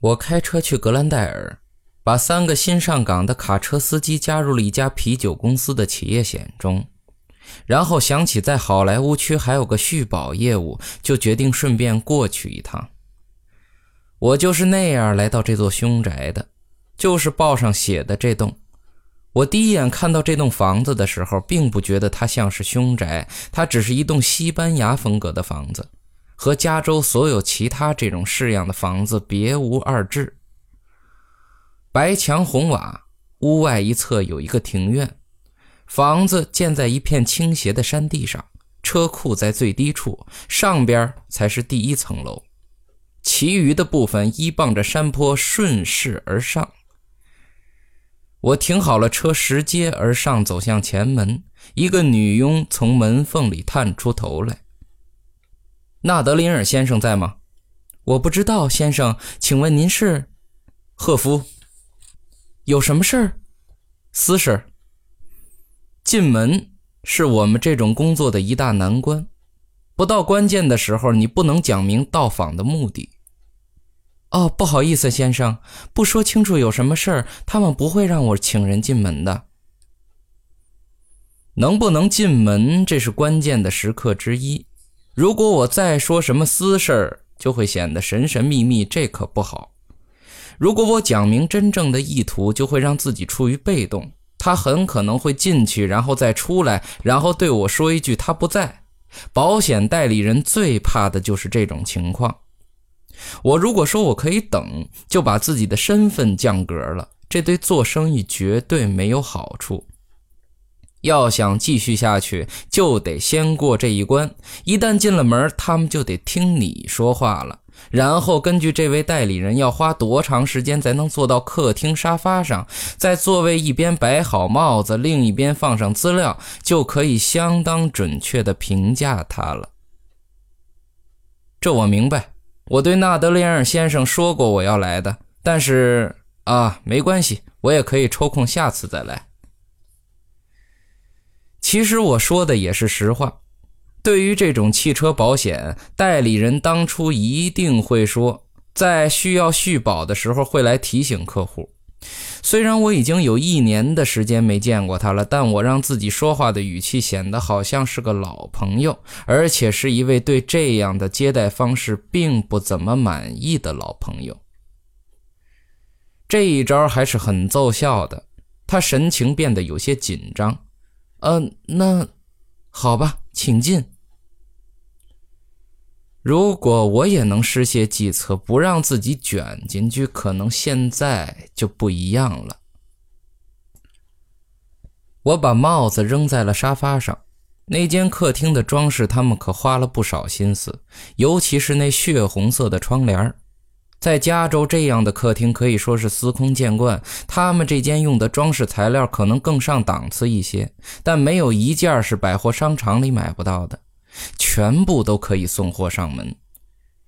我开车去格兰戴尔，把三个新上岗的卡车司机加入了一家啤酒公司的企业险中，然后想起在好莱坞区还有个续保业务，就决定顺便过去一趟。我就是那样来到这座凶宅的，就是报上写的这栋。我第一眼看到这栋房子的时候，并不觉得它像是凶宅，它只是一栋西班牙风格的房子。和加州所有其他这种式样的房子别无二致。白墙红瓦，屋外一侧有一个庭院，房子建在一片倾斜的山地上，车库在最低处，上边才是第一层楼，其余的部分依傍着山坡顺势而上。我停好了车，拾阶而上，走向前门，一个女佣从门缝里探出头来。纳德林尔先生在吗？我不知道，先生，请问您是？赫夫。有什么事儿？私事儿。进门是我们这种工作的一大难关，不到关键的时候，你不能讲明到访的目的。哦，不好意思，先生，不说清楚有什么事儿，他们不会让我请人进门的。能不能进门，这是关键的时刻之一。如果我再说什么私事儿，就会显得神神秘秘，这可不好。如果我讲明真正的意图，就会让自己处于被动。他很可能会进去，然后再出来，然后对我说一句他不在。保险代理人最怕的就是这种情况。我如果说我可以等，就把自己的身份降格了，这对做生意绝对没有好处。要想继续下去，就得先过这一关。一旦进了门，他们就得听你说话了。然后根据这位代理人要花多长时间才能坐到客厅沙发上，在座位一边摆好帽子，另一边放上资料，就可以相当准确地评价他了。这我明白。我对纳德林尔先生说过我要来的，但是啊，没关系，我也可以抽空下次再来。其实我说的也是实话。对于这种汽车保险，代理人当初一定会说，在需要续保的时候会来提醒客户。虽然我已经有一年的时间没见过他了，但我让自己说话的语气显得好像是个老朋友，而且是一位对这样的接待方式并不怎么满意的老朋友。这一招还是很奏效的，他神情变得有些紧张。嗯，那好吧，请进。如果我也能施些计策，不让自己卷进去，可能现在就不一样了。我把帽子扔在了沙发上。那间客厅的装饰，他们可花了不少心思，尤其是那血红色的窗帘在加州，这样的客厅可以说是司空见惯。他们这间用的装饰材料可能更上档次一些，但没有一件是百货商场里买不到的，全部都可以送货上门。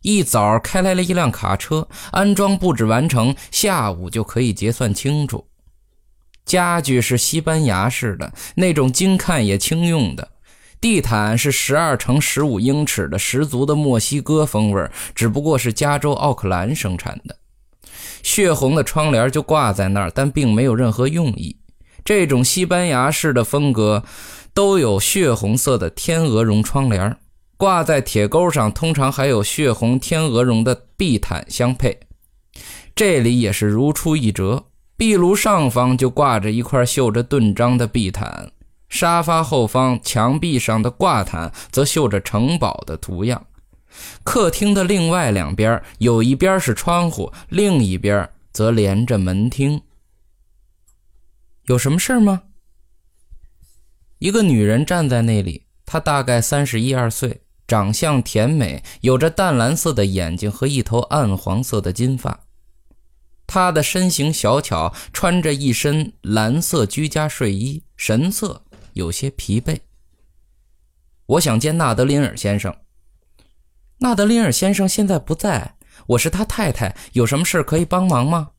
一早开来了一辆卡车，安装布置完成，下午就可以结算清楚。家具是西班牙式的那种，精看也轻用的。地毯是十二乘十五英尺的，十足的墨西哥风味只不过是加州奥克兰生产的。血红的窗帘就挂在那儿，但并没有任何用意。这种西班牙式的风格都有血红色的天鹅绒窗帘，挂在铁钩上，通常还有血红天鹅绒的地毯相配。这里也是如出一辙，壁炉上方就挂着一块绣着盾章的地毯。沙发后方墙壁上的挂毯则绣着城堡的图样。客厅的另外两边有一边是窗户，另一边则连着门厅。有什么事吗？一个女人站在那里，她大概三十一二岁，长相甜美，有着淡蓝色的眼睛和一头暗黄色的金发。她的身形小巧，穿着一身蓝色居家睡衣，神色。有些疲惫。我想见纳德林尔先生。纳德林尔先生现在不在，我是他太太，有什么事可以帮忙吗？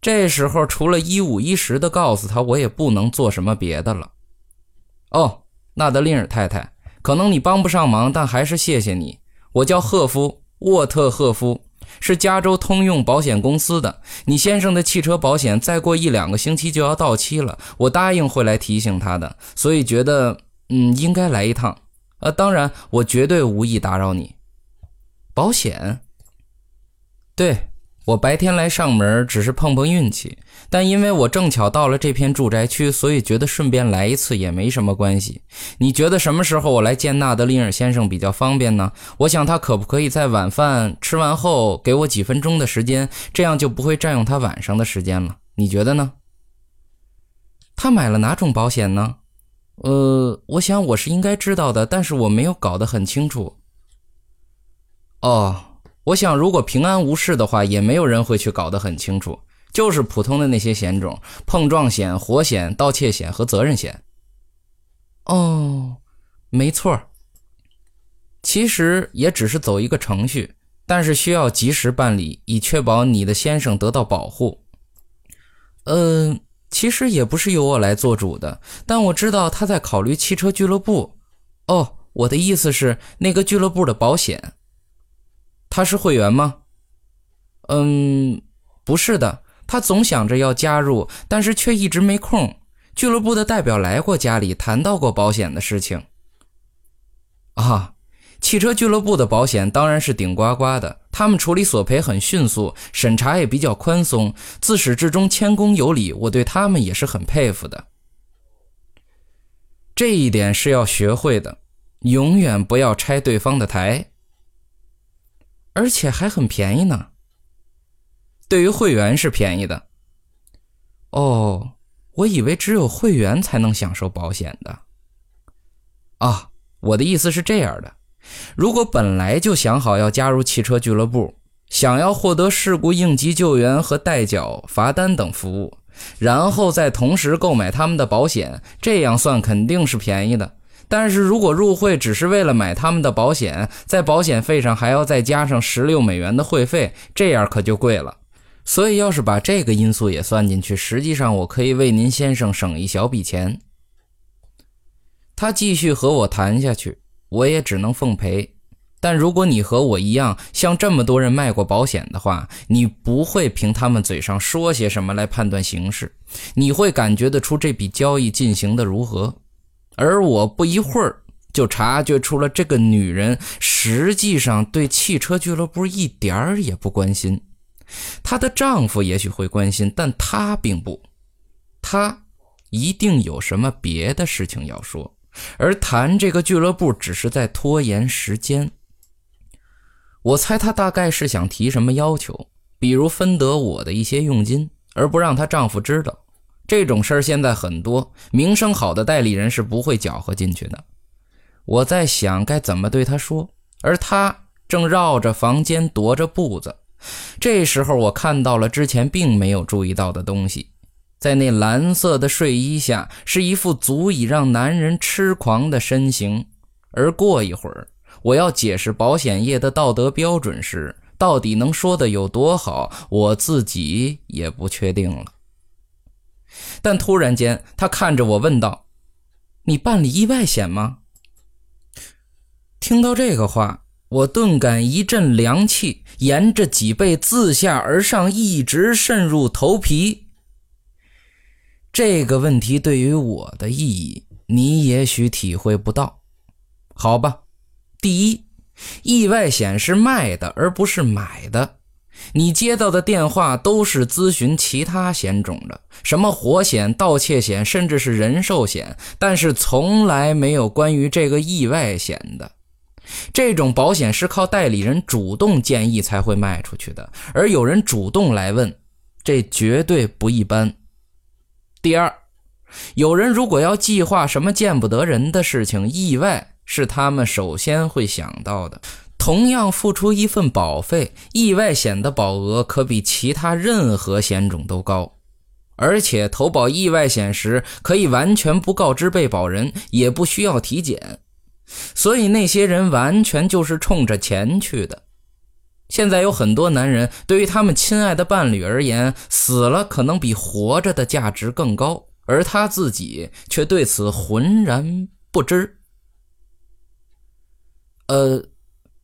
这时候除了一五一十的告诉他，我也不能做什么别的了。哦，纳德林尔太太，可能你帮不上忙，但还是谢谢你。我叫赫夫，沃特赫夫，是加州通用保险公司的。你先生的汽车保险再过一两个星期就要到期了，我答应会来提醒他的，所以觉得嗯应该来一趟。呃，当然我绝对无意打扰你。保险？对。我白天来上门只是碰碰运气，但因为我正巧到了这片住宅区，所以觉得顺便来一次也没什么关系。你觉得什么时候我来见纳德林尔先生比较方便呢？我想他可不可以在晚饭吃完后给我几分钟的时间，这样就不会占用他晚上的时间了。你觉得呢？他买了哪种保险呢？呃，我想我是应该知道的，但是我没有搞得很清楚。哦。我想，如果平安无事的话，也没有人会去搞得很清楚，就是普通的那些险种：碰撞险、火险、盗窃险和责任险。哦，没错。其实也只是走一个程序，但是需要及时办理，以确保你的先生得到保护。嗯，其实也不是由我来做主的，但我知道他在考虑汽车俱乐部。哦，我的意思是那个俱乐部的保险。他是会员吗？嗯，不是的。他总想着要加入，但是却一直没空。俱乐部的代表来过家里，谈到过保险的事情。啊，汽车俱乐部的保险当然是顶呱呱的。他们处理索赔很迅速，审查也比较宽松，自始至终谦恭有礼。我对他们也是很佩服的。这一点是要学会的，永远不要拆对方的台。而且还很便宜呢。对于会员是便宜的。哦，我以为只有会员才能享受保险的。啊，我的意思是这样的：如果本来就想好要加入汽车俱乐部，想要获得事故应急救援和代缴罚单等服务，然后再同时购买他们的保险，这样算肯定是便宜的。但是如果入会只是为了买他们的保险，在保险费上还要再加上十六美元的会费，这样可就贵了。所以要是把这个因素也算进去，实际上我可以为您先生省一小笔钱。他继续和我谈下去，我也只能奉陪。但如果你和我一样向这么多人卖过保险的话，你不会凭他们嘴上说些什么来判断形势，你会感觉得出这笔交易进行的如何。而我不一会儿就察觉出了，这个女人实际上对汽车俱乐部一点儿也不关心。她的丈夫也许会关心，但她并不。她一定有什么别的事情要说，而谈这个俱乐部只是在拖延时间。我猜她大概是想提什么要求，比如分得我的一些佣金，而不让她丈夫知道。这种事儿现在很多，名声好的代理人是不会搅和进去的。我在想该怎么对他说，而他正绕着房间踱着步子。这时候，我看到了之前并没有注意到的东西，在那蓝色的睡衣下，是一副足以让男人痴狂的身形。而过一会儿，我要解释保险业的道德标准时，到底能说的有多好，我自己也不确定了。但突然间，他看着我问道：“你办理意外险吗？”听到这个话，我顿感一阵凉气沿着脊背自下而上，一直渗入头皮。这个问题对于我的意义，你也许体会不到。好吧，第一，意外险是卖的，而不是买的。你接到的电话都是咨询其他险种的，什么火险、盗窃险，甚至是人寿险，但是从来没有关于这个意外险的。这种保险是靠代理人主动建议才会卖出去的，而有人主动来问，这绝对不一般。第二，有人如果要计划什么见不得人的事情，意外是他们首先会想到的。同样付出一份保费，意外险的保额可比其他任何险种都高，而且投保意外险时可以完全不告知被保人，也不需要体检，所以那些人完全就是冲着钱去的。现在有很多男人对于他们亲爱的伴侣而言，死了可能比活着的价值更高，而他自己却对此浑然不知。呃。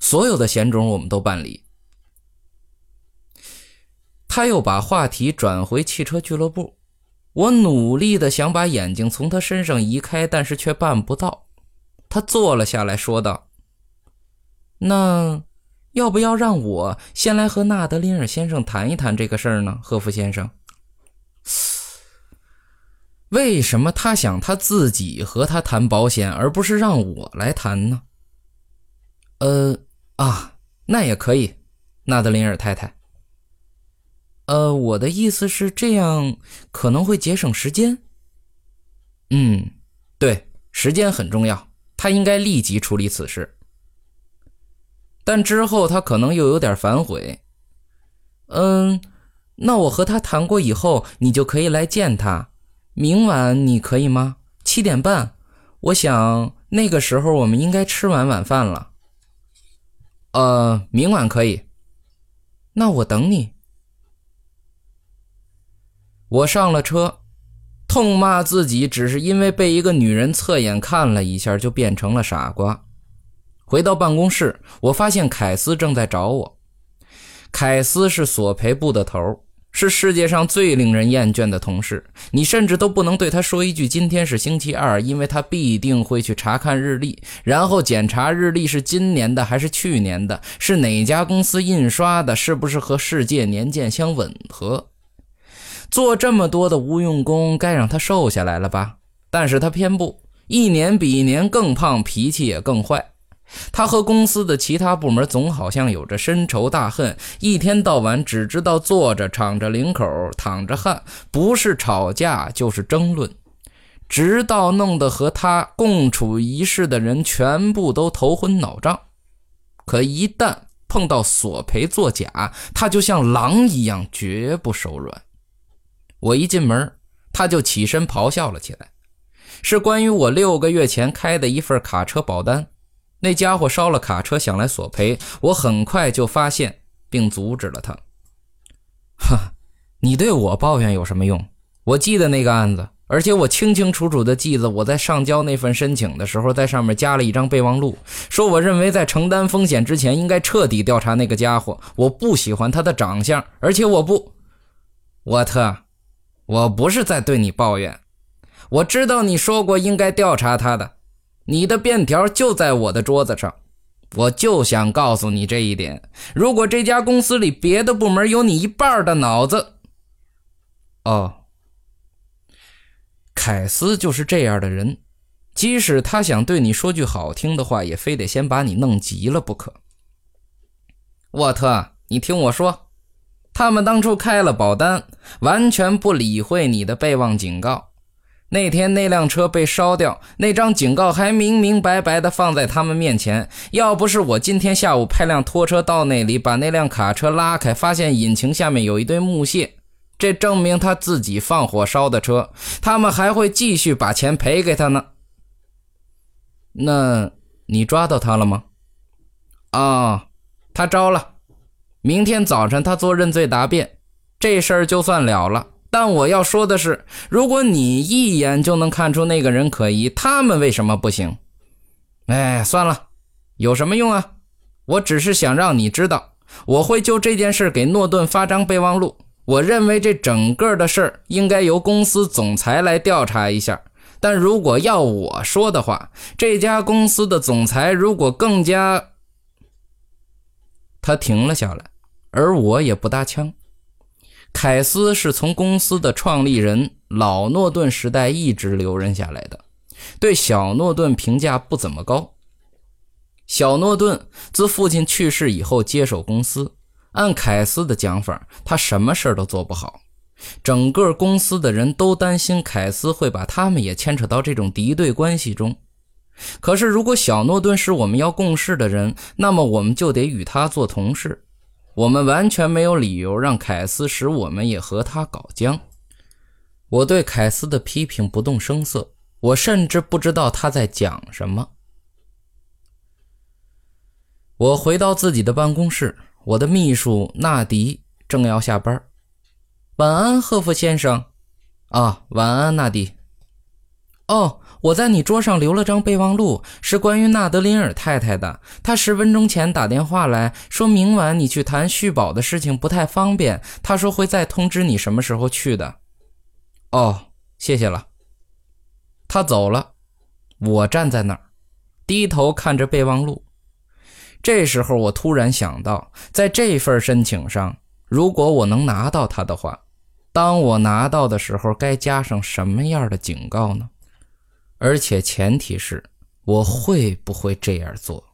所有的险种我们都办理。他又把话题转回汽车俱乐部。我努力的想把眼睛从他身上移开，但是却办不到。他坐了下来说道：“那要不要让我先来和纳德林尔先生谈一谈这个事儿呢？”赫夫先生，为什么他想他自己和他谈保险，而不是让我来谈呢？呃，啊，那也可以，纳德林尔太太。呃，我的意思是这样可能会节省时间。嗯，对，时间很重要，他应该立即处理此事。但之后他可能又有点反悔。嗯，那我和他谈过以后，你就可以来见他。明晚你可以吗？七点半，我想那个时候我们应该吃完晚饭了。呃，明晚可以。那我等你。我上了车，痛骂自己只是因为被一个女人侧眼看了一下就变成了傻瓜。回到办公室，我发现凯斯正在找我。凯斯是索赔部的头，是世界上最令人厌倦的同事。你甚至都不能对他说一句“今天是星期二”，因为他必定会去查看日历，然后检查日历是今年的还是去年的，是哪家公司印刷的，是不是和世界年鉴相吻合。做这么多的无用功，该让他瘦下来了吧？但是他偏不，一年比一年更胖，脾气也更坏。他和公司的其他部门总好像有着深仇大恨，一天到晚只知道坐着敞着领口淌着汗，不是吵架就是争论，直到弄得和他共处一室的人全部都头昏脑胀。可一旦碰到索赔作假，他就像狼一样，绝不手软。我一进门，他就起身咆哮了起来，是关于我六个月前开的一份卡车保单。那家伙烧了卡车，想来索赔。我很快就发现并阻止了他。哈，你对我抱怨有什么用？我记得那个案子，而且我清清楚楚的记得我在上交那份申请的时候，在上面加了一张备忘录，说我认为在承担风险之前，应该彻底调查那个家伙。我不喜欢他的长相，而且我不，沃特。我不是在对你抱怨，我知道你说过应该调查他的，你的便条就在我的桌子上，我就想告诉你这一点。如果这家公司里别的部门有你一半的脑子，哦，凯斯就是这样的人，即使他想对你说句好听的话，也非得先把你弄急了不可。沃特，你听我说。他们当初开了保单，完全不理会你的备忘警告。那天那辆车被烧掉，那张警告还明明白白的放在他们面前。要不是我今天下午派辆拖车到那里，把那辆卡车拉开，发现引擎下面有一堆木屑，这证明他自己放火烧的车。他们还会继续把钱赔给他呢。那你抓到他了吗？啊，他招了。明天早晨他做认罪答辩，这事儿就算了了。但我要说的是，如果你一眼就能看出那个人可疑，他们为什么不行？哎，算了，有什么用啊？我只是想让你知道，我会就这件事给诺顿发张备忘录。我认为这整个的事儿应该由公司总裁来调查一下。但如果要我说的话，这家公司的总裁如果更加……他停了下来，而我也不搭腔。凯斯是从公司的创立人老诺顿时代一直留任下来的，对小诺顿评价不怎么高。小诺顿自父亲去世以后接手公司，按凯斯的讲法，他什么事都做不好。整个公司的人都担心凯斯会把他们也牵扯到这种敌对关系中。可是，如果小诺顿是我们要共事的人，那么我们就得与他做同事。我们完全没有理由让凯斯使我们也和他搞僵。我对凯斯的批评不动声色，我甚至不知道他在讲什么。我回到自己的办公室，我的秘书纳迪正要下班。晚安，赫夫先生。啊，晚安，纳迪。哦。我在你桌上留了张备忘录，是关于纳德林尔太太的。她十分钟前打电话来说，明晚你去谈续保的事情不太方便，她说会再通知你什么时候去的。哦，谢谢了。他走了，我站在那儿，低头看着备忘录。这时候，我突然想到，在这份申请上，如果我能拿到它的话，当我拿到的时候，该加上什么样的警告呢？而且前提是，我会不会这样做？